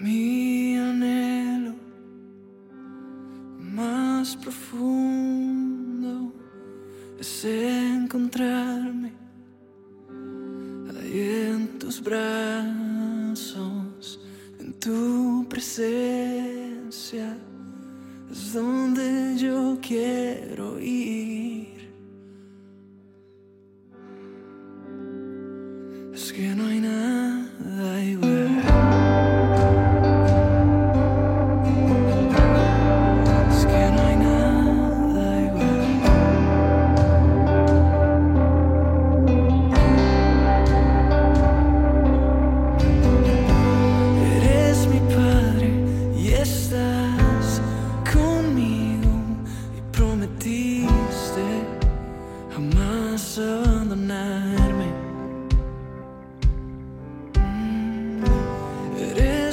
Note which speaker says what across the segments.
Speaker 1: Mi anhelo más profundo es encontrarme ahí en tus brazos, en tu presencia, es donde yo quiero ir. Es que no hay nada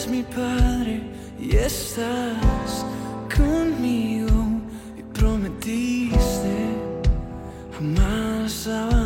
Speaker 1: Eres mi padre y estás conmigo y prometiste jamás abandonarme,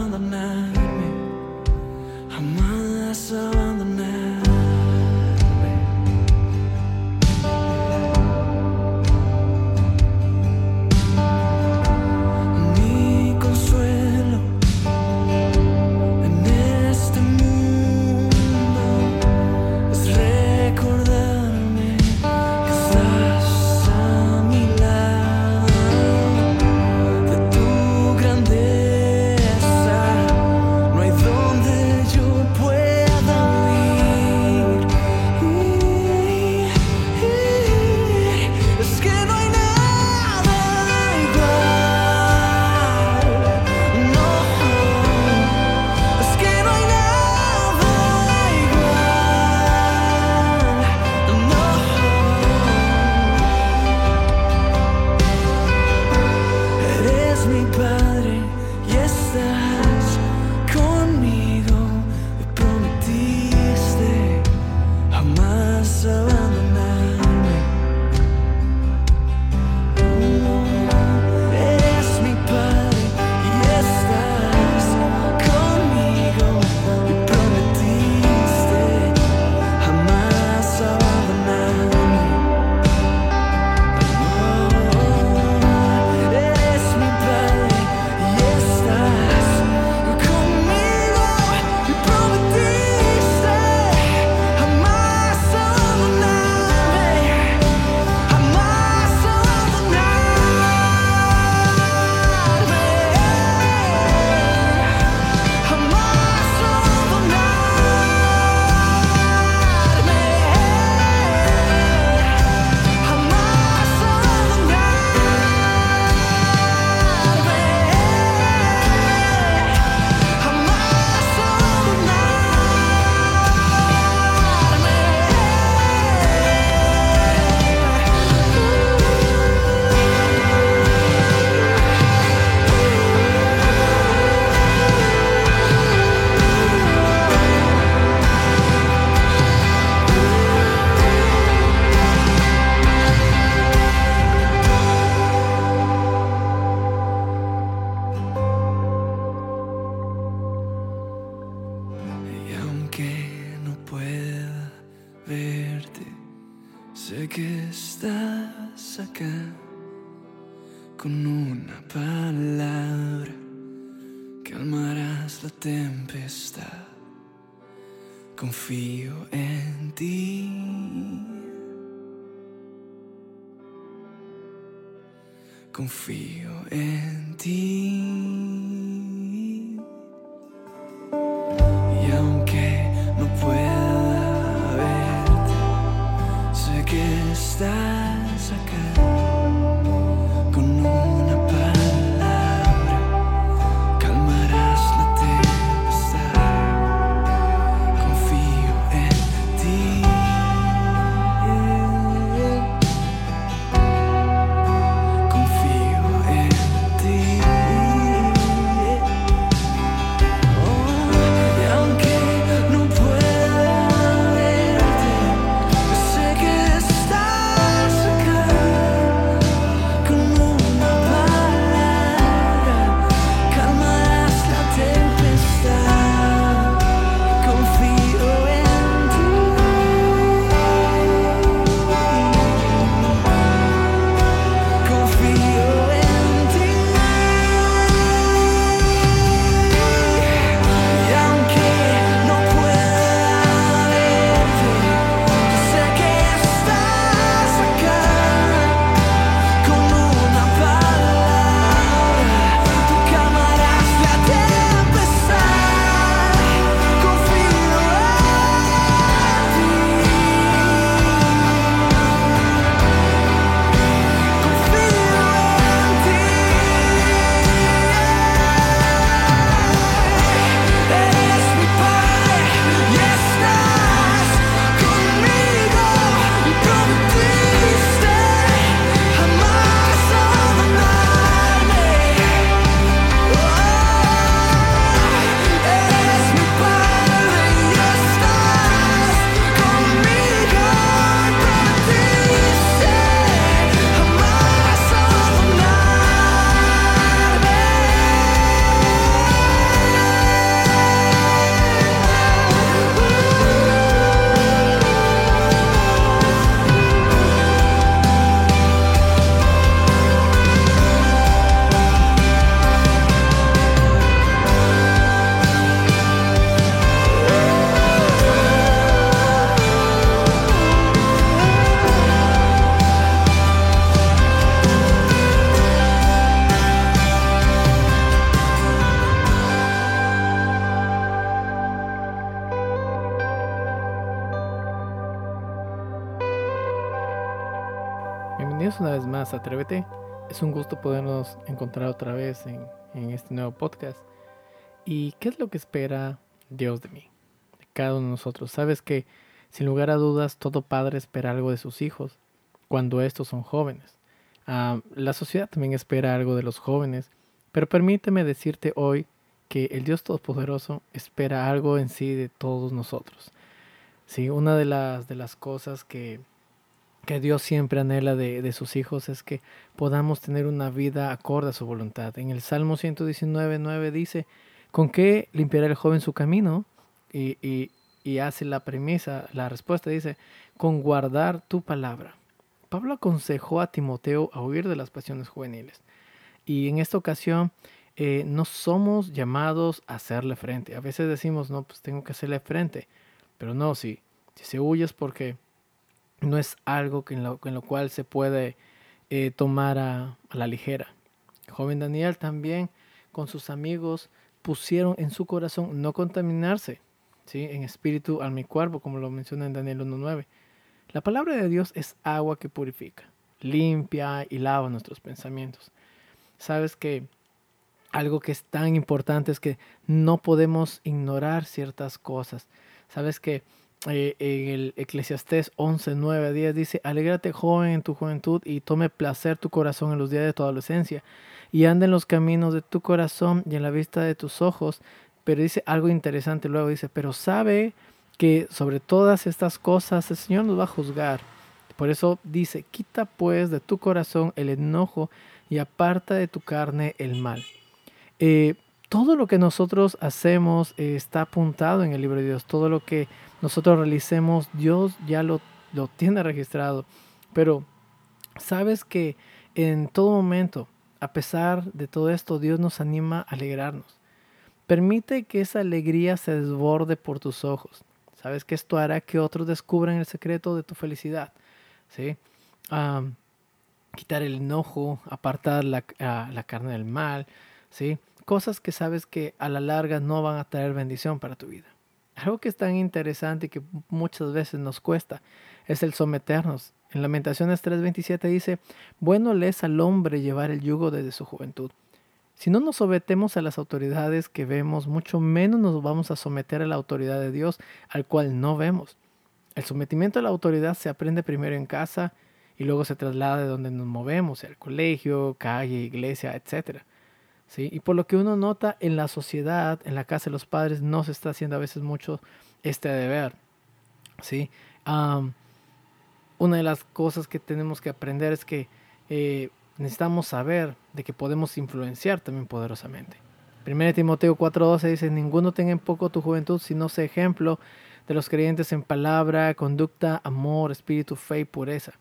Speaker 1: Aunque no pueda verte, sé que estás acá con una palabra calmarás la tempestad. Confío en ti. Confío en ti. Una
Speaker 2: vez más Atrévete. Es un gusto podernos encontrar otra vez en, este nuevo podcast. ¿Y qué es lo que espera Dios de mí? De cada uno de nosotros. Sabes que, sin lugar a dudas, todo padre espera algo de sus hijos cuando estos son jóvenes. Ah, la sociedad también espera algo de los jóvenes, pero permíteme decirte hoy que el Dios Todopoderoso espera algo en sí de todos nosotros. Sí, una de las, de las cosas que, que Dios siempre anhela de, de, sus hijos es que podamos tener una vida acorde a su voluntad. En el Salmo 119, 9 dice, ¿con qué limpiará el joven su camino? Y, y, hace la premisa, la respuesta dice, con guardar tu palabra. Pablo aconsejó a Timoteo a huir de las pasiones juveniles. Y en esta ocasión eh, no somos llamados a hacerle frente. A veces decimos, no, pues tengo que hacerle frente. Pero no, si, si se huye es porque no es algo que en, lo, en lo cual se puede eh, tomar a, la ligera. Joven Daniel también con sus amigos pusieron en su corazón no contaminarse, ¿sí? en espíritu, al mi cuerpo, como lo menciona en Daniel 1.9. La palabra de Dios es agua que purifica, limpia y lava nuestros pensamientos. Sabes que algo que es tan importante es que no podemos ignorar ciertas cosas. Sabes que eh, en el Eclesiastés 11, 9 10 dice, alégrate joven en tu juventud y tome placer tu corazón en los días de tu adolescencia y anda en los caminos de tu corazón y en la vista de tus ojos. Pero dice algo interesante luego, dice, pero sabe que sobre todas estas cosas el Señor nos va a juzgar. Por eso dice, quita pues de tu corazón el enojo y aparta de tu carne el mal. Eh, todo lo que nosotros hacemos está apuntado en el libro de Dios. Todo lo que nosotros realicemos, Dios ya lo, lo tiene registrado. Pero sabes que en todo momento, a pesar de todo esto, Dios nos anima a alegrarnos. Permite que esa alegría se desborde por tus ojos. Sabes que esto hará que otros descubran el secreto de tu felicidad. ¿sí? Quitar el enojo, apartar la, uh, la carne del mal, ¿sí? Cosas que sabes que a la larga no van a traer bendición para tu vida. Algo que es tan interesante y que muchas veces nos cuesta es el someternos. En Lamentaciones 3:27 dice, bueno le es al hombre llevar el yugo desde su juventud. Si no nos sometemos a las autoridades que vemos, mucho menos nos vamos a someter a la autoridad de Dios, al cual no vemos. El sometimiento a la autoridad se aprende primero en casa y luego se traslada de donde nos movemos, al colegio, calle, iglesia, etc. ¿Sí? Y por lo que uno nota en la sociedad, en la casa de los padres, no se está haciendo a veces mucho este deber. ¿sí? Una de las cosas que tenemos que aprender es que eh, necesitamos saber de que podemos influenciar también poderosamente. 1 Timoteo 4:12 dice, ninguno tenga en poco tu juventud, sino sea ejemplo de los creyentes en palabra, conducta, amor, espíritu, fe y pureza.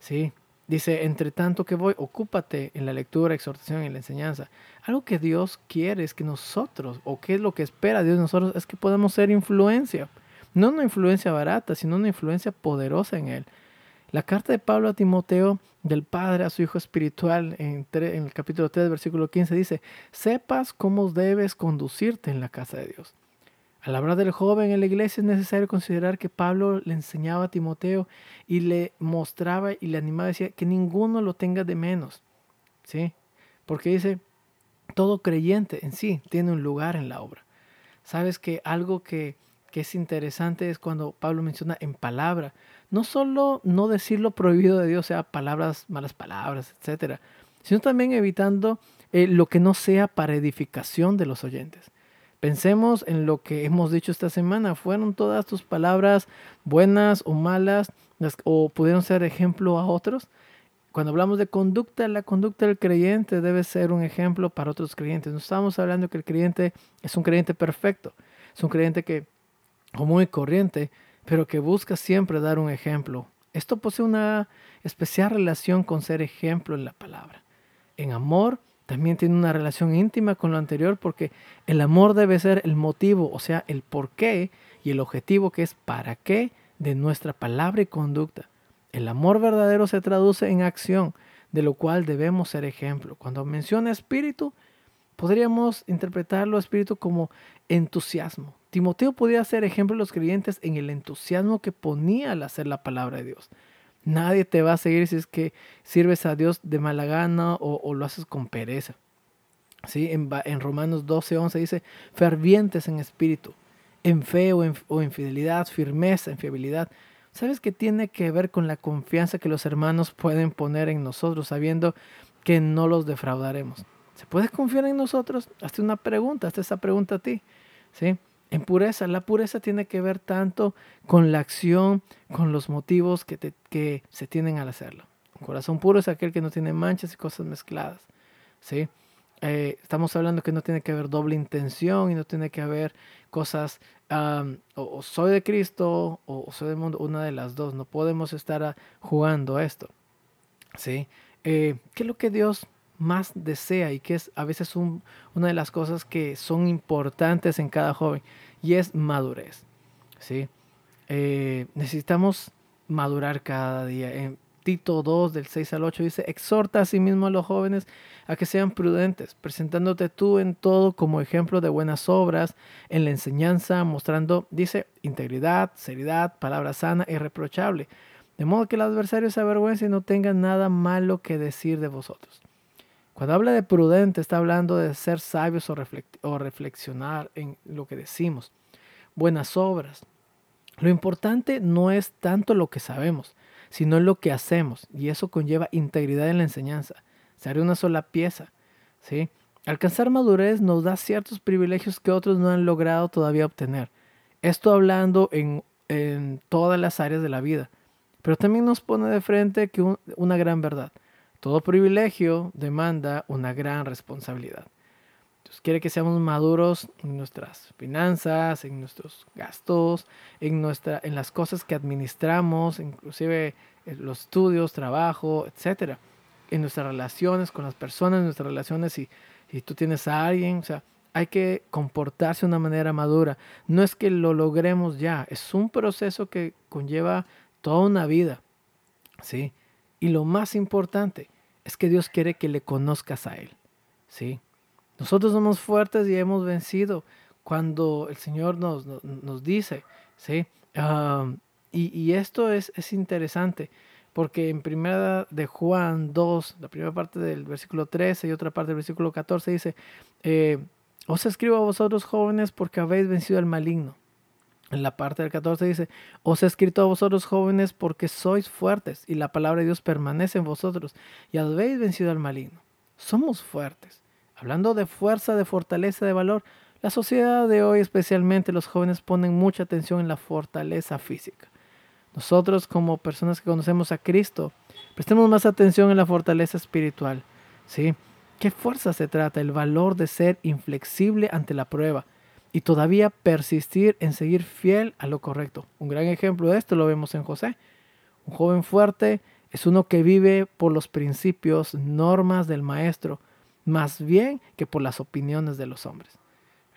Speaker 2: ¿Sí? Dice, entre tanto que voy, ocúpate en la lectura, exhortación y la enseñanza. Algo que Dios quiere es que nosotros, o que es lo que espera Dios de nosotros, es que podamos ser influencia. No una influencia barata, sino una influencia poderosa en Él. La carta de Pablo a Timoteo del Padre a su Hijo espiritual en, en, el capítulo 3, versículo 15 dice, sepas cómo debes conducirte en la casa de Dios. Al hablar del joven en la iglesia es necesario considerar que Pablo le enseñaba a Timoteo y le mostraba y le animaba, decía que ninguno lo tenga de menos. ¿Sí? Porque dice, todo creyente en sí tiene un lugar en la obra. Sabes que algo que que es interesante es cuando Pablo menciona en palabra, no solo no decir lo prohibido de Dios, sea palabras, malas palabras, etcétera, sino también evitando eh, lo que no sea para edificación de los oyentes. Pensemos en lo que hemos dicho esta semana. ¿Fueron todas tus palabras buenas o malas o pudieron ser ejemplo a otros? Cuando hablamos de conducta, la conducta del creyente debe ser un ejemplo para otros creyentes. No estamos hablando que el creyente es un creyente perfecto. Es un creyente que o muy corriente, pero que busca siempre dar un ejemplo. Esto posee una especial relación con ser ejemplo en la palabra. En amor también tiene una relación íntima con lo anterior porque el amor debe ser el motivo, o sea, el por qué y el objetivo que es para qué de nuestra palabra y conducta. El amor verdadero se traduce en acción, de lo cual debemos ser ejemplo. Cuando menciona espíritu, podríamos interpretarlo espíritu como entusiasmo, Timoteo podía ser ejemplo de los creyentes en el entusiasmo que ponía al hacer la palabra de Dios. Nadie te va a seguir si es que sirves a Dios de mala gana o, lo haces con pereza. ¿Sí? En, en Romanos 12, 11 dice, fervientes en espíritu, en fe o en, o fidelidad, firmeza, en fiabilidad. ¿Sabes qué tiene que ver con la confianza que los hermanos pueden poner en nosotros, sabiendo que no los defraudaremos? ¿Se puede confiar en nosotros? Hazte una pregunta, hazte esa pregunta a ti. ¿sí? En pureza, la pureza tiene que ver tanto con la acción, con los motivos que, te- que se tienen al hacerlo. Un corazón puro es aquel que no tiene manchas y cosas mezcladas. ¿sí? Eh, estamos hablando que no tiene que haber doble intención y no tiene que haber cosas, o, soy de Cristo o, soy del mundo, una de las dos. No podemos estar jugando esto. ¿sí? Eh, ¿Qué es lo que Dios más desea y que es a veces un- una de las cosas que son importantes en cada joven? Y es madurez. ¿sí? Eh, necesitamos madurar cada día. En Tito 2, del 6 al 8, dice, exhorta a sí mismo a los jóvenes a que sean prudentes, presentándote tú en todo como ejemplo de buenas obras, en la enseñanza, mostrando, dice, integridad, seriedad, palabra sana e irreprochable, de modo que el adversario se avergüence y no tenga nada malo que decir de vosotros. Cuando habla de prudente, está hablando de ser sabios o, reflexionar en lo que decimos. Buenas obras. Lo importante no es tanto lo que sabemos, sino lo que hacemos, y eso conlleva integridad en la enseñanza. Ser una sola pieza, ¿sí? Alcanzar madurez nos da ciertos privilegios que otros no han logrado todavía obtener. Esto hablando en, todas las áreas de la vida, pero también nos pone de frente que un- una gran verdad. Todo privilegio demanda una gran responsabilidad. Dios quiere que seamos maduros en nuestras finanzas, en nuestros gastos, en, nuestra, en las cosas que administramos, inclusive los estudios, trabajo, etcétera, en nuestras relaciones con las personas, en nuestras relaciones si, si tú tienes a alguien, o sea, hay que comportarse de una manera madura. No es que lo logremos ya, es un proceso que conlleva toda una vida, ¿sí? Y lo más importante es que Dios quiere que le conozcas a Él, ¿sí? Nosotros somos fuertes y hemos vencido cuando el Señor nos, nos, dice, ¿sí? Um, y, y esto es, es interesante porque en primera de Juan 2, la primera parte del versículo 13 y otra parte del versículo 14 dice, eh, os escribo a vosotros jóvenes porque habéis vencido al maligno. En la parte del 14 dice, os he escrito a vosotros jóvenes porque sois fuertes y la palabra de Dios permanece en vosotros y habéis vencido al maligno. Somos fuertes. Hablando de fuerza, de fortaleza, de valor, la sociedad de hoy, especialmente los jóvenes, ponen mucha atención en la fortaleza física. Nosotros como personas que conocemos a Cristo, prestemos más atención en la fortaleza espiritual. ¿sí? ¿Qué fuerza se trata? El valor de ser inflexible ante la prueba y todavía persistir en seguir fiel a lo correcto. Un gran ejemplo de esto lo vemos en José. Un joven fuerte es uno que vive por los principios, normas del maestro, más bien que por las opiniones de los hombres.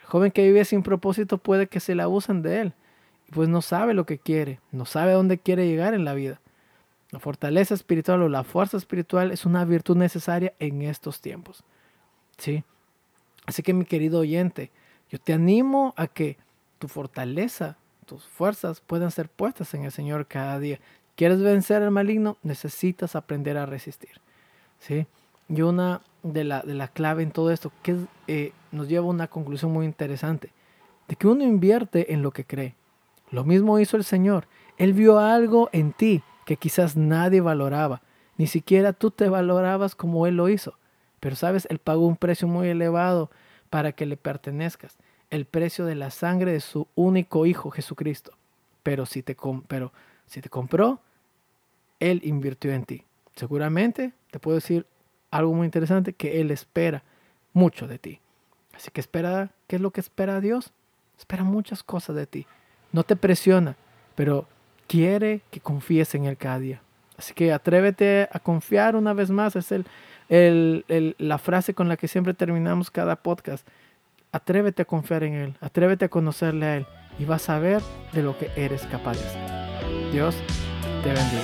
Speaker 2: El joven que vive sin propósito puede que se le abusen de él, pues no sabe lo que quiere, no sabe dónde quiere llegar en la vida. La fortaleza espiritual o la fuerza espiritual es una virtud necesaria en estos tiempos. ¿Sí? Así que mi querido oyente, yo te animo a que tu fortaleza, tus fuerzas puedan ser puestas en el Señor cada día. ¿Quieres vencer al maligno? Necesitas aprender a resistir. ¿Sí? Y una de la, de la clave en todo esto que eh, nos lleva a una conclusión muy interesante, de que uno invierte en lo que cree. Lo mismo hizo el Señor. Él vio algo en ti que quizás nadie valoraba. Ni siquiera tú te valorabas como Él lo hizo. Pero sabes, Él pagó un precio muy elevado para que le pertenezcas. El precio de la sangre de su único Hijo, Jesucristo. Pero si te, pero si te compró, Él invirtió en ti. Seguramente te puedo decir algo muy interesante, que Él espera mucho de ti. Así que espera, ¿qué es lo que espera Dios? Espera muchas cosas de ti. No te presiona, pero quiere que confíes en Él cada día. Así que atrévete a confiar una vez más. Es el, el, el, la frase con la que siempre terminamos cada podcast. Atrévete a confiar en Él. Atrévete a conocerle a Él. Y vas a ver de lo que eres capaz. Dios te bendiga.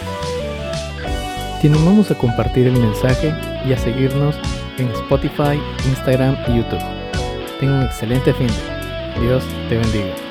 Speaker 2: Te animamos a compartir el mensaje y a seguirnos en Spotify, Instagram y YouTube. Tenga un excelente fin. Dios te bendiga.